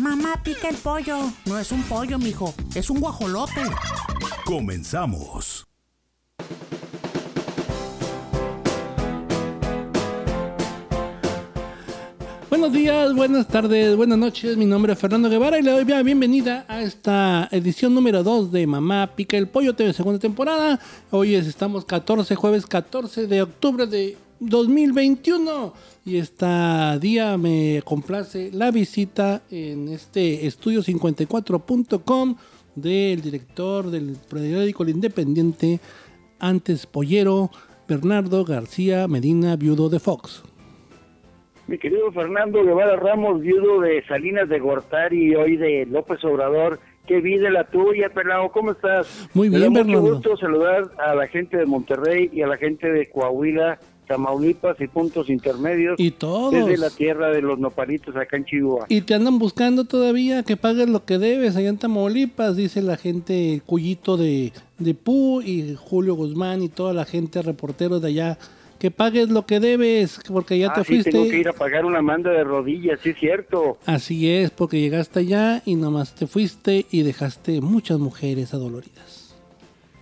Mamá pica el pollo. No es un pollo, mijo. Es un guajolote. Comenzamos. Buenos días, buenas tardes, buenas noches. Mi nombre es Fernando Guevara y le doy la bienvenida a esta edición número 2 de Mamá Pica el Pollo TV segunda temporada. Hoy es, estamos 14, jueves 14 de octubre de 2021 y este día me complace la visita en este estudio 54.com del director del periódico El Independiente, antes pollero, Bernardo García Medina, viudo de Fox. Mi querido Fernando Guevara Ramos, viudo de Salinas de Gortari y hoy de López Obrador. Qué vida la tuya, Pelao, ¿cómo estás? Muy bien, Me da Bernardo. mucho gusto saludar a la gente de Monterrey y a la gente de Coahuila, Tamaulipas y puntos intermedios. Y todos. Desde la tierra de los nopalitos acá en Chihuahua. Y te andan buscando todavía que pagues lo que debes allá en Tamaulipas, dice la gente Cuyito de, de Pu y Julio Guzmán y toda la gente reporteros de allá. Que pagues lo que debes, porque ya ah, te sí, fuiste. tengo que ir a pagar una manda de rodillas, sí es cierto. Así es, porque llegaste allá y nomás te fuiste y dejaste muchas mujeres adoloridas.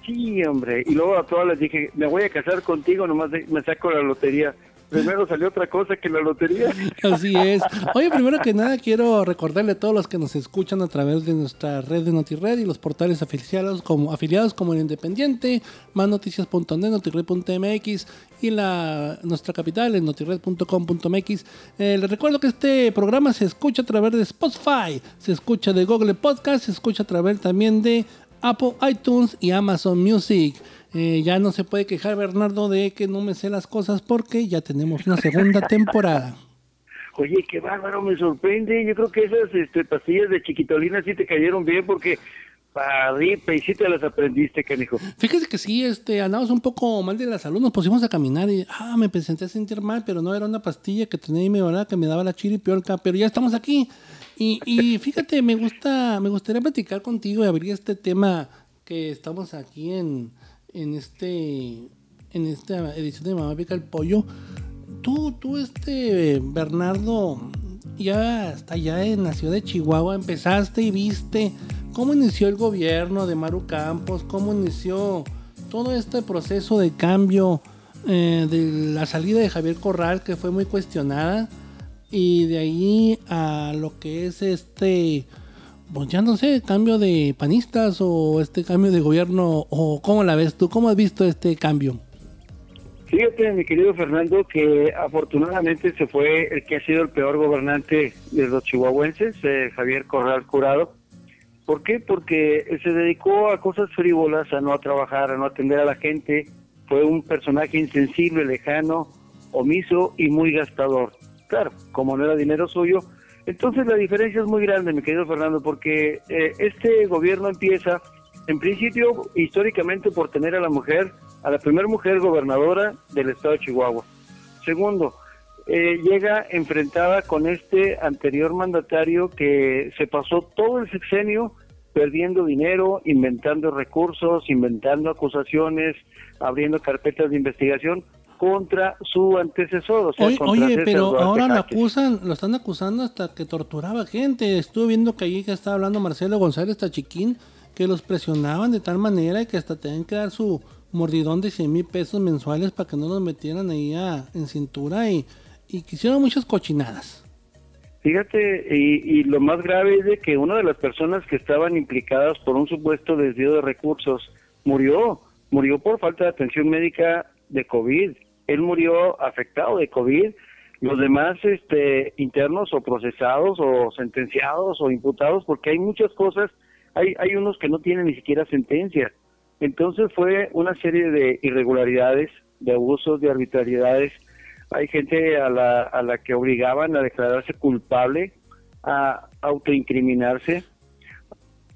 Sí, hombre. Y luego a todas les dije, me voy a casar contigo, nomás me saco la lotería. Primero salió otra cosa que la lotería. Así es. Oye, primero que nada quiero recordarle a todos los que nos escuchan a través de nuestra red de NotiRed y los portales afiliados como, afiliados como el Independiente, másnoticias.net, notired.mx y la, nuestra capital en notired.com.mx. Eh, les recuerdo que este programa se escucha a través de Spotify, se escucha de Google Podcast, se escucha a través también de Apple iTunes y Amazon Music. Eh, ya no se puede quejar Bernardo de que no me sé las cosas porque ya tenemos una segunda temporada. Oye, qué bárbaro, me sorprende. Yo creo que esas este, pastillas de chiquitolina sí te cayeron bien porque paripe y sí te las aprendiste, canijo. Fíjese que sí, este, andamos un poco mal de la salud, nos pusimos a caminar y ah, me presenté a sentir mal, pero no era una pastilla que tenía y me ¿verdad? que me daba la chiripiolca, pero ya estamos aquí. Y, fíjate, me gusta, me gustaría platicar contigo y abrir este tema que estamos aquí en, en este en esta edición de Mamá Pica el Pollo. Tú, tú, este, Bernardo, ya está allá en la ciudad de Chihuahua, empezaste y viste cómo inició el gobierno de Maru Campos, cómo inició todo este proceso de cambio eh, de la salida de Javier Corral, que fue muy cuestionada, y de ahí a lo que es este, pues ya no sé, cambio de panistas o este cambio de gobierno, o cómo la ves tú, cómo has visto este cambio. Fíjate, mi querido Fernando, que afortunadamente se fue el que ha sido el peor gobernante de los chihuahuenses, eh, Javier Corral Curado. ¿Por qué? Porque se dedicó a cosas frívolas, a no trabajar, a no atender a la gente. Fue un personaje insensible, lejano, omiso y muy gastador. Claro, como no era dinero suyo. Entonces la diferencia es muy grande, mi querido Fernando, porque eh, este gobierno empieza, en principio, históricamente por tener a la mujer, a la primera mujer gobernadora del estado de Chihuahua. Segundo, eh, llega enfrentada con este anterior mandatario que se pasó todo el sexenio perdiendo dinero, inventando recursos, inventando acusaciones, abriendo carpetas de investigación contra su antecesor. O sea, Oye, contra oye, César pero Duarte ahora lo acusan, lo están acusando hasta que torturaba gente. Estuve viendo que allí que estaba hablando Marcelo González Tachiquín, que los presionaban de tal manera que hasta tenían que dar su mordidón de 100 mil pesos mensuales para que no los metieran ahí a- en cintura y, y que hicieron muchas cochinadas. Fíjate, y, y lo más grave es de que una de las personas que estaban implicadas por un supuesto desvío de recursos murió, murió por falta de atención médica de COVID. Él murió afectado de COVID. Los demás este, internos o procesados o sentenciados o imputados, porque hay muchas cosas, hay, hay unos que no tienen ni siquiera sentencia. Entonces fue una serie de irregularidades, de abusos, de arbitrariedades. Hay gente a la, a la que obligaban a declararse culpable, a autoincriminarse.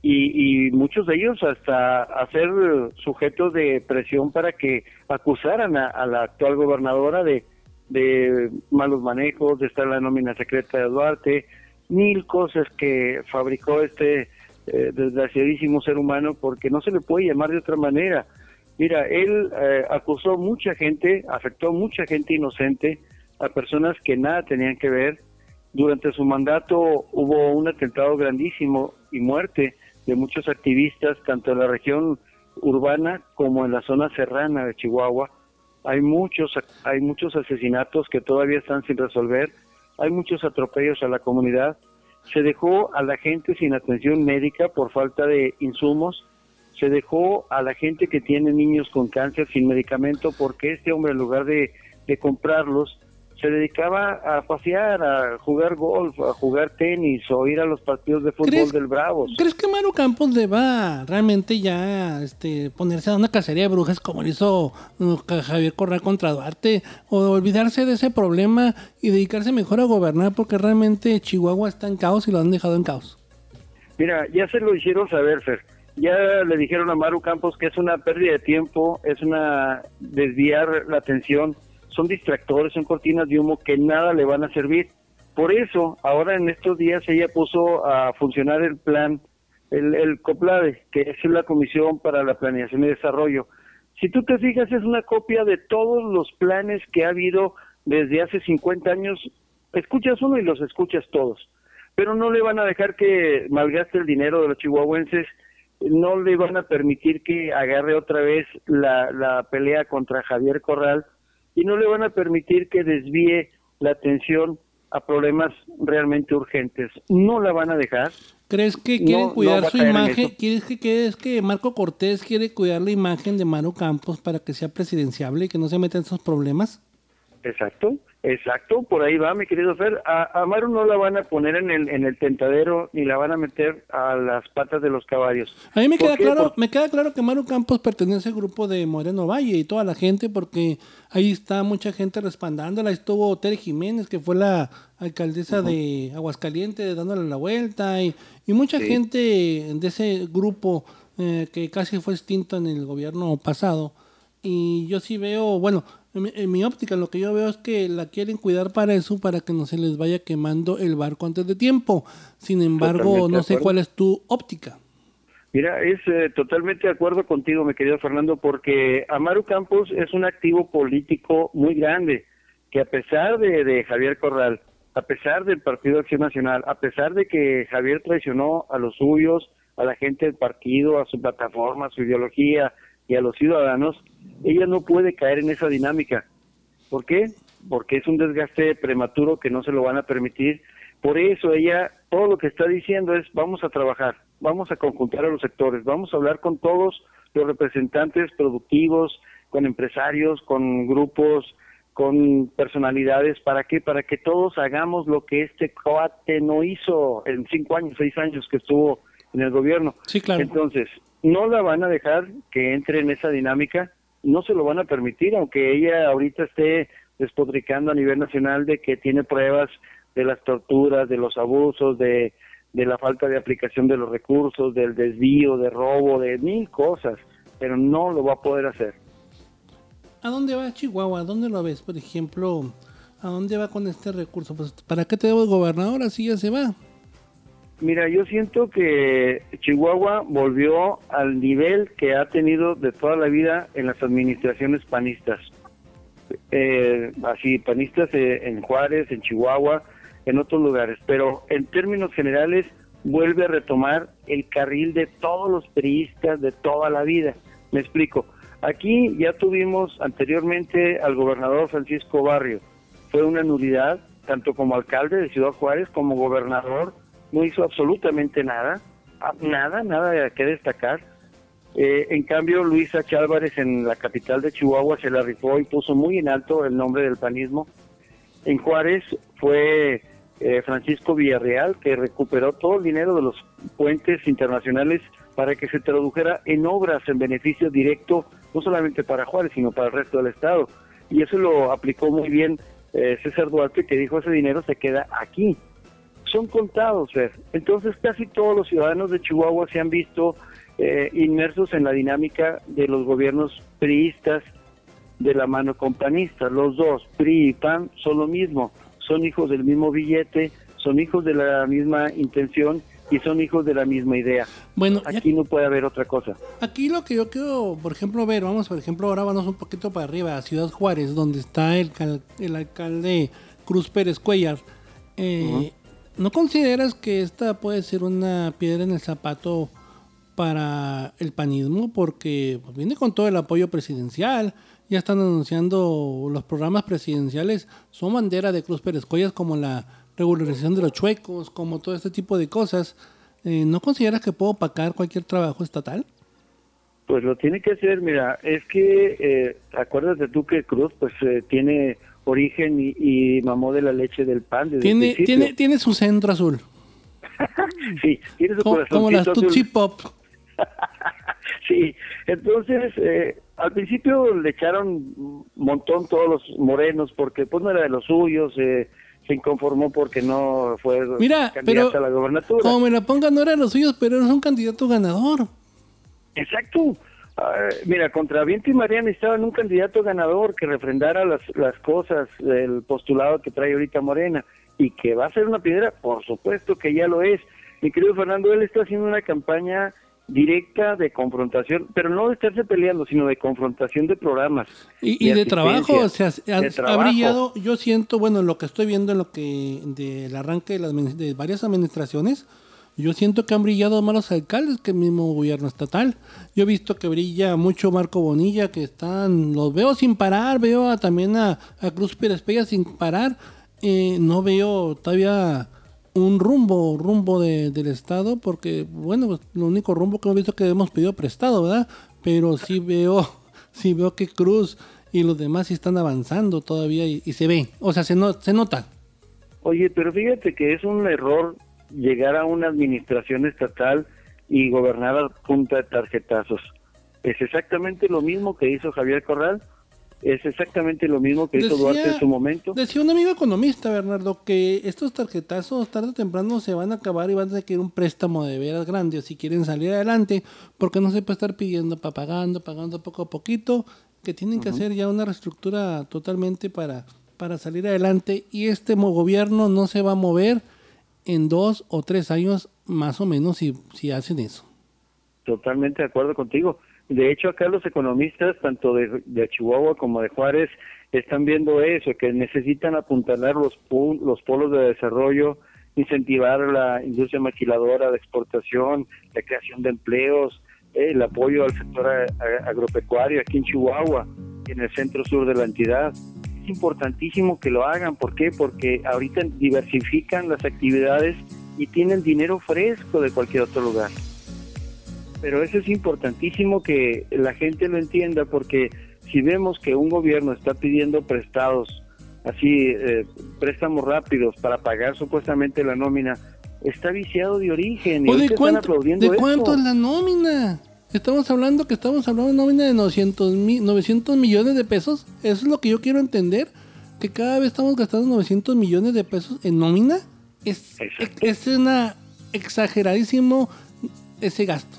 Y, muchos de ellos hasta hacer sujetos de presión para que acusaran a, la actual gobernadora de, de malos manejos, de estar en la nómina secreta de Duarte, mil cosas que fabricó este eh, desgraciadísimo ser humano porque no se le puede llamar de otra manera. Mira, él eh, acusó mucha gente, afectó mucha gente inocente, a personas que nada tenían que ver. Durante su mandato hubo un atentado grandísimo y muerte de muchos activistas, tanto en la región urbana como en la zona serrana de Chihuahua. Hay muchos, hay muchos asesinatos que todavía están sin resolver, hay muchos atropellos a la comunidad. Se dejó a la gente sin atención médica por falta de insumos, se dejó a la gente que tiene niños con cáncer sin medicamento porque este hombre en lugar de, de comprarlos se dedicaba a pasear, a jugar golf, a jugar tenis o ir a los partidos de fútbol del Bravos. ¿Crees que Maru Campos deba realmente ya este, ponerse a una cacería de brujas como lo hizo uh, Javier Corral contra Duarte o olvidarse de ese problema y dedicarse mejor a gobernar porque realmente Chihuahua está en caos y lo han dejado en caos? Mira, ya se lo hicieron saber, Fer. Ya le dijeron a Maru Campos que es una pérdida de tiempo, es una desviar la atención son distractores, son cortinas de humo que nada le van a servir. Por eso, ahora en estos días ella puso a funcionar el plan, el, el COPLADE, que es la Comisión para la Planeación y Desarrollo. Si tú te fijas, es una copia de todos los planes que ha habido desde hace 50 años. Escuchas uno y los escuchas todos. Pero no le van a dejar que malgaste el dinero de los chihuahuenses, no le van a permitir que agarre otra vez la, la pelea contra Javier Corral, y no le van a permitir que desvíe la atención a problemas realmente urgentes. No la van a dejar. ¿Crees que quieren cuidar su imagen? ¿Quieres que, ¿Crees que Marco Cortés quiere cuidar la imagen de Maro Campos para que sea presidenciable y que no se meta en esos problemas? Exacto. Exacto, por ahí va, mi querido Fer. A, a no la van a poner en el, en el tentadero ni la van a meter a las patas de los caballos. A mí me queda claro, me queda claro que Maru Campos pertenece al grupo de Moreno Valle y toda la gente, porque ahí está mucha gente respaldándola. Ahí estuvo Tere Jiménez, que fue la alcaldesa de Aguascalientes, dándole la vuelta, y, y mucha gente de ese grupo eh, que casi fue extinto en el gobierno pasado. Y yo sí veo, bueno, en mi, óptica lo que yo veo es que la quieren cuidar para eso, para que no se les vaya quemando el barco antes de tiempo. Sin embargo, no sé cuál es tu óptica. Mira, es eh, totalmente de acuerdo contigo, mi querido Fernando, porque Amaru Campos es un activo político muy grande, que a pesar de, de Javier Corral, a pesar del Partido Acción Nacional, a pesar de que Javier traicionó a los suyos, a la gente del partido, a su plataforma, a su ideología, y a los ciudadanos, ella no puede caer en esa dinámica. ¿Por qué? Porque es un desgaste prematuro que no se lo van a permitir. Por eso ella, todo lo que está diciendo es, vamos a trabajar, vamos a conjuntar a los sectores, vamos a hablar con todos los representantes productivos, con empresarios, con grupos, con personalidades, ¿para qué? Para que todos hagamos lo que este coate no hizo en cinco años, seis años que estuvo en el gobierno. Sí, claro. Entonces, no la van a dejar que entre en esa dinámica, no se lo van a permitir, aunque ella ahorita esté despotricando a nivel nacional de que tiene pruebas de las torturas, de los abusos, de, de la falta de aplicación de los recursos, del desvío, de robo, de mil cosas, pero no lo va a poder hacer. ¿A dónde va Chihuahua? ¿A dónde lo ves? Por ejemplo, ¿a dónde va con este recurso? Pues, ¿para qué te debo gobernador? Así ya se va. Mira, yo siento que Chihuahua volvió al nivel que ha tenido de toda la vida en las administraciones panistas. Eh, así, panistas eh, en Juárez, en Chihuahua, en otros lugares. Pero en términos generales, vuelve a retomar el carril de todos los periodistas de toda la vida. Me explico. Aquí ya tuvimos anteriormente al gobernador Francisco Barrio. Fue una nulidad, tanto como alcalde de Ciudad Juárez como gobernador no hizo absolutamente nada, nada, nada que destacar. Eh, en cambio, Luisa Chálvarez en la capital de Chihuahua se la rifó y puso muy en alto el nombre del panismo. En Juárez fue eh, Francisco Villarreal que recuperó todo el dinero de los puentes internacionales para que se tradujera en obras en beneficio directo, no solamente para Juárez, sino para el resto del Estado. Y eso lo aplicó muy bien eh, César Duarte, que dijo ese dinero se queda aquí, son contados, Fer. Entonces casi todos los ciudadanos de Chihuahua se han visto eh, inmersos en la dinámica de los gobiernos priistas de la mano con panistas. Los dos, PRI y PAN, son lo mismo, son hijos del mismo billete, son hijos de la misma intención y son hijos de la misma idea. Bueno, aquí no puede haber otra cosa. Aquí lo que yo quiero, por ejemplo, ver, vamos, por ejemplo, ahora vamos un poquito para arriba, a Ciudad Juárez, donde está el, el alcalde Cruz Pérez Cuellar. Eh, ¿No consideras que esta puede ser una piedra en el zapato para el panismo? Porque pues, viene con todo el apoyo presidencial, ya están anunciando los programas presidenciales, son bandera de Cruz Pérez Cuellar como la regularización de los chuecos, como todo este tipo de cosas. Eh, ¿No consideras que puedo opacar cualquier trabajo estatal? Pues lo tiene que hacer, mira, es que eh, acuérdate tú que Cruz pues eh, tiene origen y, mamó de la leche del pan. tiene, tiene, tiene su centro azul. sí, tiene su como, como las Tutsi Pop. sí, entonces eh, al principio le echaron un montón todos los morenos porque pues no era de los suyos, eh, se inconformó porque no fue Mira, candidato a la gobernatura. Como me la pongan, no era de los suyos, pero es un candidato ganador. Exacto. Ah, mira, contra Viento y María en un candidato ganador que refrendara las, las cosas del postulado que trae ahorita Morena y que va a ser una piedra, por supuesto que ya lo es. Mi querido Fernando, él está haciendo una campaña directa de confrontación, pero no de estarse peleando, sino de confrontación de programas. Y de, trabajo, o sea, ha, brillado, yo siento, bueno, lo que estoy viendo en lo que del arranque de, las, de varias administraciones, yo siento que han brillado más los alcaldes que el mismo gobierno estatal. Yo he visto que brilla mucho Marco Bonilla, que están, los veo sin parar, veo también a, Cruz Pérez Pella sin parar. Eh, no veo todavía un rumbo, rumbo del Estado, porque, bueno, pues, lo único rumbo que hemos visto que hemos pedido prestado, ¿verdad? Pero sí veo, sí veo que Cruz y los demás sí están avanzando todavía y, se ve, o sea, se, no, se nota. Oye, pero fíjate que es un error llegar a una administración estatal y gobernar a punta de tarjetazos. Es exactamente lo mismo que hizo Javier Corral, es exactamente lo mismo que hizo Duarte en su momento. Decía un amigo economista, Bernardo, que estos tarjetazos tarde o temprano se van a acabar y van a requerir un préstamo de veras grande si quieren salir adelante, porque no se puede estar pidiendo, para pagando, pagando poco a poquito, que tienen que hacer ya una reestructura totalmente para, para salir adelante y este gobierno no se va a mover en dos o tres años más o menos si, si hacen eso. Totalmente de acuerdo contigo. De hecho, acá los economistas, tanto de, de Chihuahua como de Juárez, están viendo eso, que necesitan apuntalar los, los polos de desarrollo, incentivar la industria maquiladora de exportación, la creación de empleos, el apoyo al sector agropecuario aquí en Chihuahua en el centro sur de la entidad es importantísimo que lo hagan. ¿Por qué? Porque ahorita diversifican las actividades y tienen dinero fresco de cualquier otro lugar. Pero eso es importantísimo que la gente lo entienda porque si vemos que un gobierno está pidiendo prestados, así, eh, préstamos rápidos para pagar supuestamente la nómina, está viciado de origen. ¿Y de, cuánto, ¿de cuánto es la nómina? Estamos hablando que estamos hablando de nómina de 900, 900 millones de pesos. Eso es lo que yo quiero entender. Que cada vez estamos gastando 900 millones de pesos en nómina. Es, es una exageradísimo ese gasto.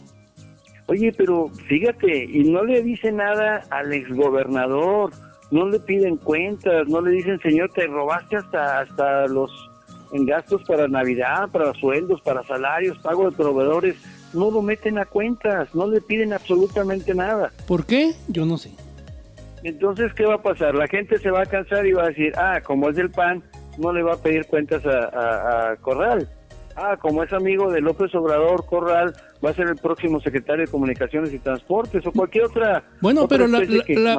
Oye, pero fíjate, y no le dice nada al exgobernador, no le piden cuentas, no le dicen, señor, te robaste hasta, hasta los en gastos para Navidad, para sueldos, para salarios, pago de proveedores no lo meten a cuentas, no le piden absolutamente nada. ¿Por qué? Yo no sé. Entonces, ¿qué va a pasar? La gente se va a cansar y va a decir, ah, como es del PAN, no le va a pedir cuentas a, Corral. Ah, como es amigo de López Obrador, Corral va a ser el próximo secretario de Comunicaciones y Transportes o cualquier otra. Bueno, pero la,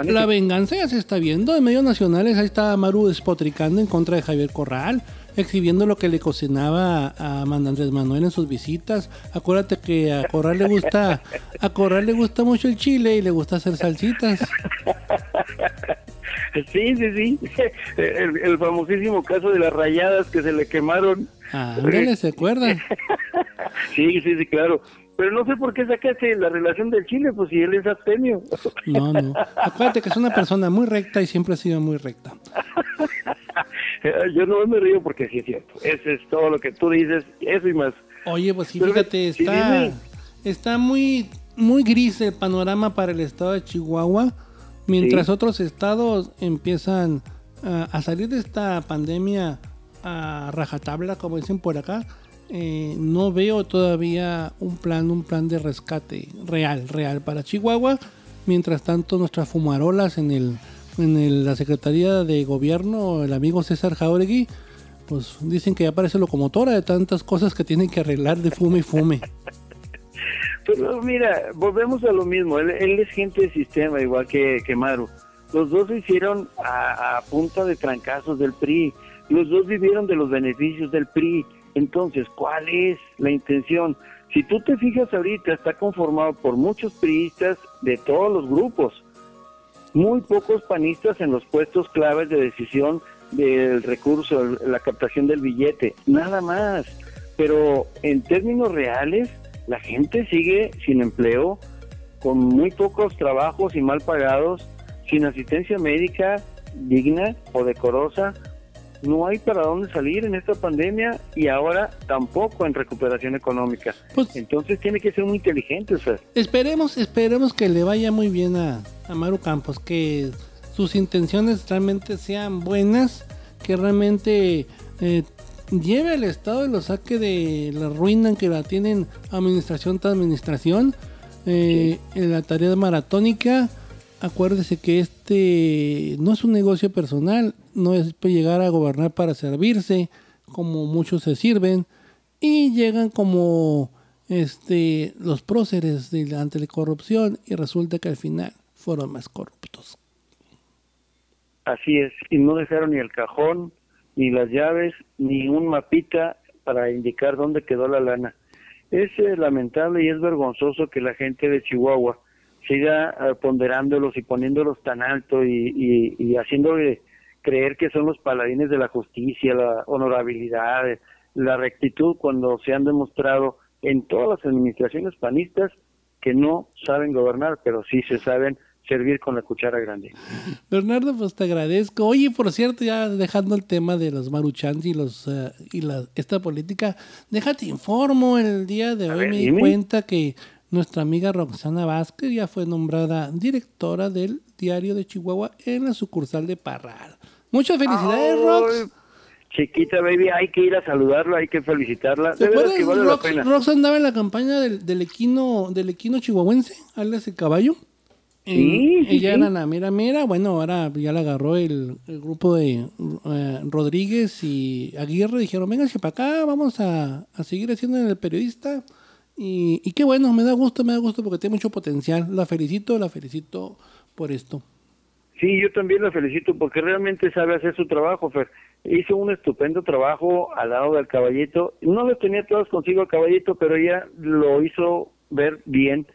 la, venganza ya se está viendo en medios nacionales. Ahí está Maru despotricando en contra de Javier Corral exhibiendo lo que le cocinaba a Andrés Manuel en sus visitas. Acuérdate que a Corral le gusta, a Corral le gusta mucho el chile y le gusta hacer salsitas. Sí, sí, sí. El, famosísimo caso de las rayadas que se le quemaron. Ah, ándale, ¿se acuerda? Sí, sí, sí, claro. Pero no sé por qué sacaste la relación del Chile, pues si él es abstemio. No, no. Acuérdate que es una persona muy recta y siempre ha sido muy recta. Yo no me río porque sí es cierto. Eso es todo lo que tú dices, eso y más. Oye, pues sí, fíjate, está, está muy, muy gris el panorama para el estado de Chihuahua, mientras Sí. otros estados empiezan a, a salir de esta pandemia a rajatabla, como dicen por acá. eh, no veo todavía un plan, un plan de rescate real, real para Chihuahua. Mientras tanto, nuestras fumarolas en el, en el- la Secretaría de Gobierno, el amigo César Jauregui, pues dicen que ya parece locomotora de tantas cosas que tienen que arreglar de fume y fume. Pero mira, volvemos a lo mismo. Él, él es gente de sistema, igual que, que Maru. Los dos se hicieron a, a punta de trancazos del PRI. Los dos vivieron de los beneficios del PRI. Entonces, ¿cuál es la intención? Si tú te fijas ahorita, está conformado por muchos priistas de todos los grupos. Muy pocos panistas en los puestos claves de decisión del recurso, la captación del billete. Nada más. Pero en términos reales, la gente sigue sin empleo, con muy pocos trabajos y mal pagados, sin asistencia médica digna o decorosa. No hay para dónde salir en esta pandemia y ahora tampoco en recuperación económica. Pues- Entonces tiene que ser muy inteligente, sea, Esperemos, esperemos que le vaya muy bien a, a Maru Campos, que sus intenciones realmente sean buenas, que realmente eh, lleve al Estado y lo saque de la ruina en que la tienen administración tras administración, eh, en la tarea maratónica. Acuérdese que este no es un negocio personal, no es llegar a gobernar para servirse, como muchos se sirven, y llegan como este los próceres de ante la corrupción y resulta que al final fueron más corruptos. Así es, y no dejaron ni el cajón, ni las llaves, ni un mapita para indicar dónde quedó la lana. Es eh, lamentable y es vergonzoso que la gente de Chihuahua siga eh, ponderándolos y poniéndolos tan alto y, y, y haciéndole creer que son los paladines de la justicia, la honorabilidad, la rectitud, cuando se han demostrado en todas las administraciones panistas que no saben gobernar, pero sí se saben servir con la cuchara grande. Bernardo, pues te agradezco. Oye, por cierto, ya dejando el tema de los maruchans y los eh, y la, esta política, déjate informo, el día de A hoy ver, me di cuenta que nuestra amiga Roxana Vázquez ya fue nombrada directora del diario de Chihuahua en la sucursal de Parral. Muchas felicidades, Rox. Chiquita baby, hay que ir a saludarla, hay que felicitarla. ¿Te acuerdas? que vale la Rox, pena. Rox andaba en la campaña del, del equino del equino chihuahuense, alias el caballo. Sí, Eh, sí, ella sí. era la mera mera, bueno, ahora ya la agarró el, el grupo de eh, Rodríguez y Aguirre, dijeron, vénganse para acá, vamos a, a seguir haciendo el periodista. Y, y qué bueno, me da gusto, me da gusto porque tiene mucho potencial. La felicito, la felicito por esto. Sí, yo también la felicito porque realmente sabe hacer su trabajo, Fer. Hizo un estupendo trabajo al lado del caballito. No lo tenía todas consigo el caballito, pero ella lo hizo ver bien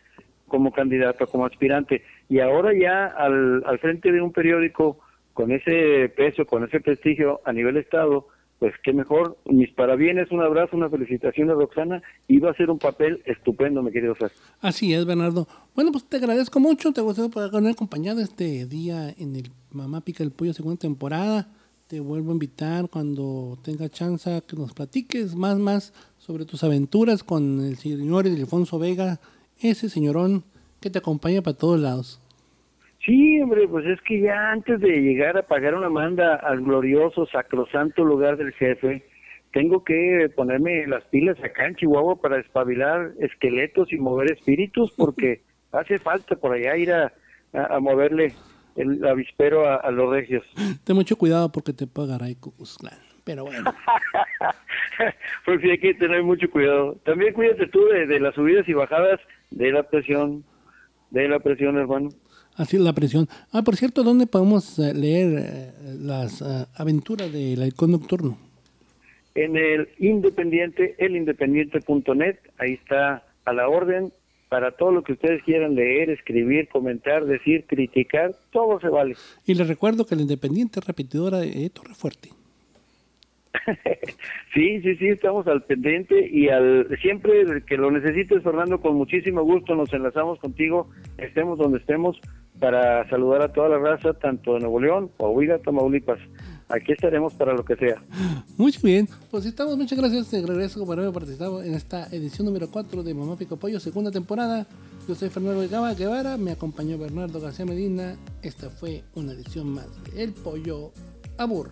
como candidato, como aspirante. Y ahora ya al, al frente de un periódico con ese peso, con ese prestigio a nivel Estado, pues qué mejor. Mis parabienes, un abrazo, una felicitación a Roxana. Iba a ser un papel estupendo, mi querido Fer. Así es, Bernardo. Bueno, pues te agradezco mucho, te gustó por haber acompañado este día en el Mamá Pica el Pollo segunda temporada. Te vuelvo a invitar cuando tenga chance que nos platiques más, más sobre tus aventuras con el señor Ildefonso Vega, ese señorón que te acompaña para todos lados. Sí, hombre, pues es que ya antes de llegar a pagar una manda al glorioso, sacrosanto lugar del jefe, tengo que ponerme las pilas acá en Chihuahua para espabilar esqueletos y mover espíritus, porque hace falta por allá ir a, a- a moverle el avispero a, a los regios. Ten mucho cuidado porque te pagará Cusclán. Pero bueno, pues sí, hay que tener mucho cuidado. También cuídate tú de, de las subidas y bajadas de la presión, de la presión, hermano. Así es la presión. Ah, por cierto, ¿dónde podemos eh, leer eh, las eh, aventuras del halcón nocturno? en el Independiente, elindependiente.net, ahí está a la orden para todo lo que ustedes quieran leer, escribir, comentar, decir, criticar, todo se vale. Y les recuerdo que el Independiente es repetidora de Torre Fuerte. Sí, sí, sí, estamos al pendiente y al siempre que lo necesites, Fernando, con muchísimo gusto nos enlazamos contigo, estemos donde estemos, para saludar a toda la raza, tanto de Nuevo León, Coahuila, Tamaulipas. aquí estaremos para lo que sea. Muy bien, pues estamos, muchas gracias de regreso por haber participado en esta edición número 4 de Mamá Pico Pollo, segunda temporada. Yo soy Fernando Guevara, me acompañó Bernardo García Medina. Esta fue una edición más de El Pollo Abur.